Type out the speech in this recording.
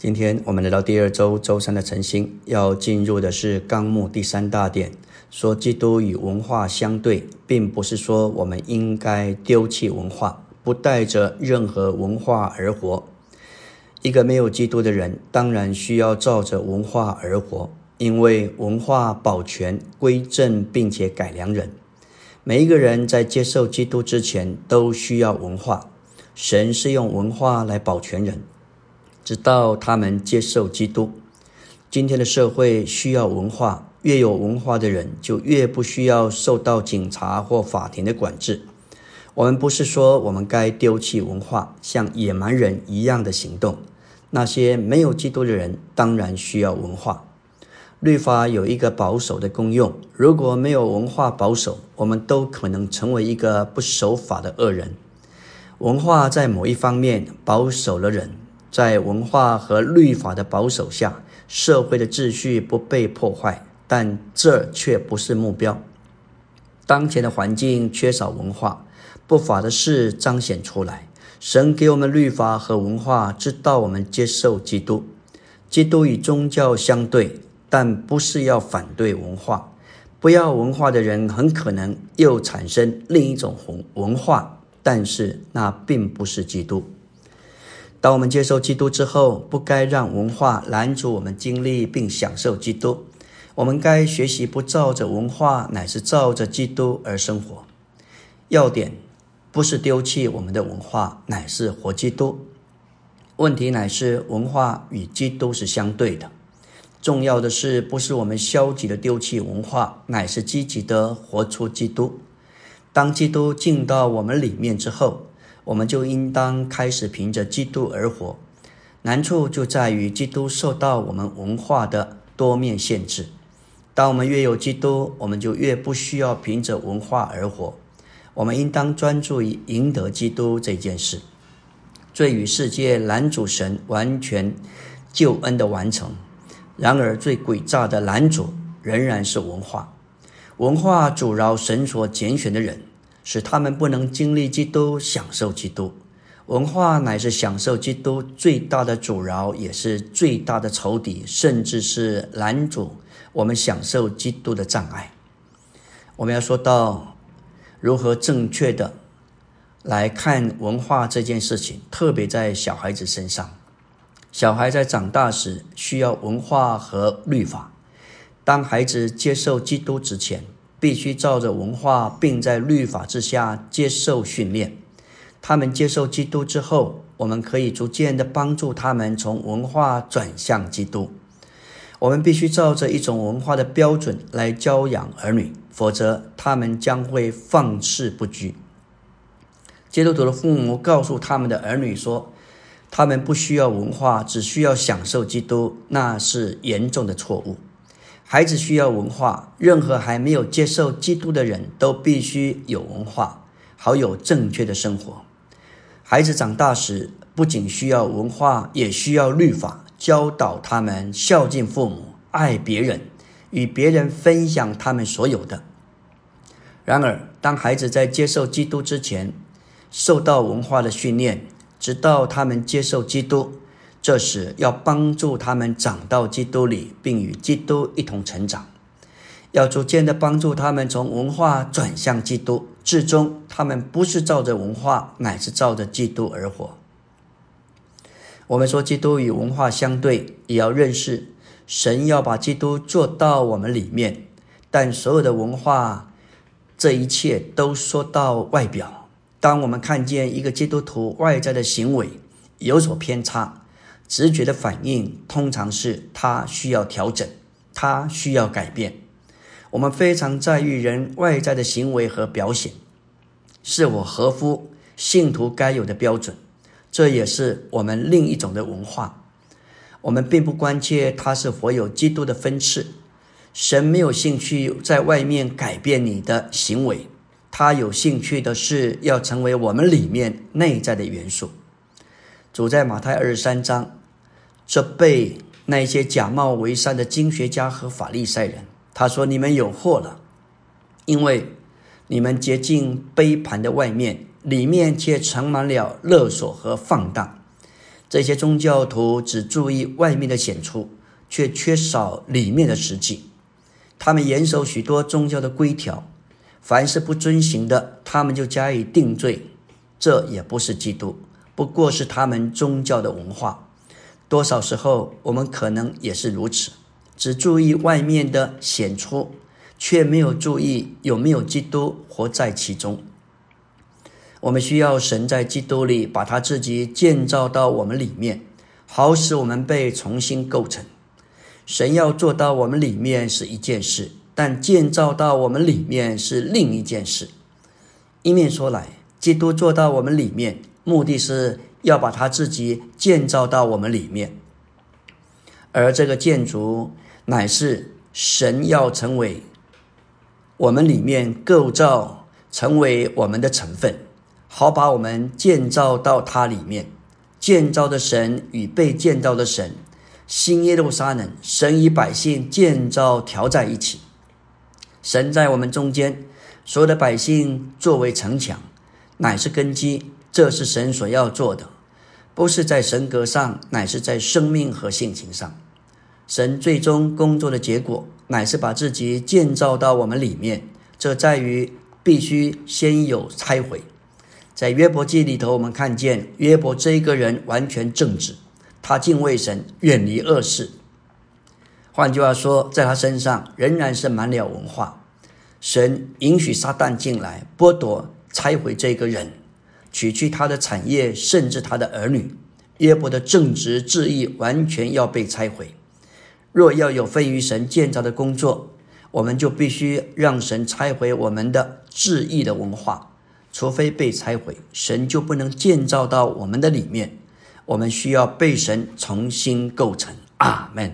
今天我们来到第二周周三的晨星，要进入的是纲目第三大点，说基督与文化相对，并不是说我们应该丢弃文化，不带着任何文化而活。一个没有基督的人，当然需要照着文化而活，因为文化保全、归正并且改良人。每一个人在接受基督之前，都需要文化。神是用文化来保全人。直到他们接受基督。今天的社会需要文化，越有文化的人就越不需要受到警察或法庭的管制。我们不是说我们该丢弃文化，像野蛮人一样的行动。那些没有基督的人当然需要文化。律法有一个保守的功用，如果没有文化保守，我们都可能成为一个不守法的恶人。文化在某一方面保守了人。在文化和律法的保守下，社会的秩序不被破坏，但这却不是目标。当前的环境缺少文化，不法的事彰显出来。神给我们律法和文化，直到我们接受基督。基督与宗教相对，但不是要反对文化。不要文化的人，很可能又产生另一种文文化，但是那并不是基督。当我们接受基督之后，不该让文化拦阻我们经历并享受基督。我们该学习不照着文化，乃是照着基督而生活。要点不是丢弃我们的文化，乃是活基督。问题乃是文化与基督是相对的。重要的是，不是我们消极的丢弃文化，乃是积极的活出基督。当基督进到我们里面之后。我们就应当开始凭着基督而活。难处就在于基督受到我们文化的多面限制。当我们越有基督，我们就越不需要凭着文化而活。我们应当专注于赢得基督这件事。罪与世界拦阻神完全救恩的完成。然而，最诡诈的拦阻仍然是文化。文化阻挠神所拣选的人。使他们不能经历基督、享受基督。文化乃是享受基督最大的阻挠，也是最大的仇敌，甚至是拦阻我们享受基督的障碍。我们要说到如何正确的来看文化这件事情，特别在小孩子身上。小孩在长大时需要文化和律法。当孩子接受基督之前。必须照着文化，并在律法之下接受训练。他们接受基督之后，我们可以逐渐的帮助他们从文化转向基督。我们必须照着一种文化的标准来教养儿女，否则他们将会放肆不拘。基督徒的父母告诉他们的儿女说，他们不需要文化，只需要享受基督，那是严重的错误。孩子需要文化，任何还没有接受基督的人都必须有文化，好有正确的生活。孩子长大时，不仅需要文化，也需要律法，教导他们孝敬父母、爱别人、与别人分享他们所有的。然而，当孩子在接受基督之前，受到文化的训练，直到他们接受基督。这时要帮助他们长到基督里，并与基督一同成长；要逐渐的帮助他们从文化转向基督，至终他们不是照着文化，乃是照着基督而活。我们说基督与文化相对，也要认识神要把基督做到我们里面，但所有的文化，这一切都说到外表。当我们看见一个基督徒外在的行为有所偏差，直觉的反应通常是他需要调整，他需要改变。我们非常在意人外在的行为和表现是否合乎信徒该有的标准，这也是我们另一种的文化。我们并不关切他是否有基督的分次。神没有兴趣在外面改变你的行为，他有兴趣的是要成为我们里面内在的元素。主在马太二十三章。这被那些假冒为善的经学家和法利赛人，他说：“你们有祸了，因为你们洁净杯盘的外面，里面却盛满了勒索和放荡。这些宗教徒只注意外面的显出，却缺少里面的实际。他们严守许多宗教的规条，凡是不遵行的，他们就加以定罪。这也不是基督，不过是他们宗教的文化。多少时候，我们可能也是如此，只注意外面的显出，却没有注意有没有基督活在其中。我们需要神在基督里把他自己建造到我们里面，好使我们被重新构成。神要做到我们里面是一件事，但建造到我们里面是另一件事。一面说来，基督做到我们里面，目的是要把他自己建造到我们里面，而这个建筑乃是神要成为我们里面构造，成为我们的成分。好把我们建造到它里面，建造的神与被建造的神，新耶路撒冷，神与百姓建造调在一起。神在我们中间，所有的百姓作为城墙，乃是根基。这是神所要做的，不是在神格上，乃是在生命和性情上。神最终工作的结果，乃是把自己建造到我们里面。这在于必须先有拆毁。在约伯记里头，我们看见约伯这一个人完全正直，他敬畏神，远离恶事。换句话说，在他身上仍然是满了文化。神允许撒旦进来，剥夺、拆毁这个人，取去他的产业，甚至他的儿女。约伯的正直志意完全要被拆毁。若要有非于神建造的工作，我们就必须让神拆毁我们的志意的文化。除非被拆毁，神就不能建造到我们的里面。我们需要被神重新构成。阿门。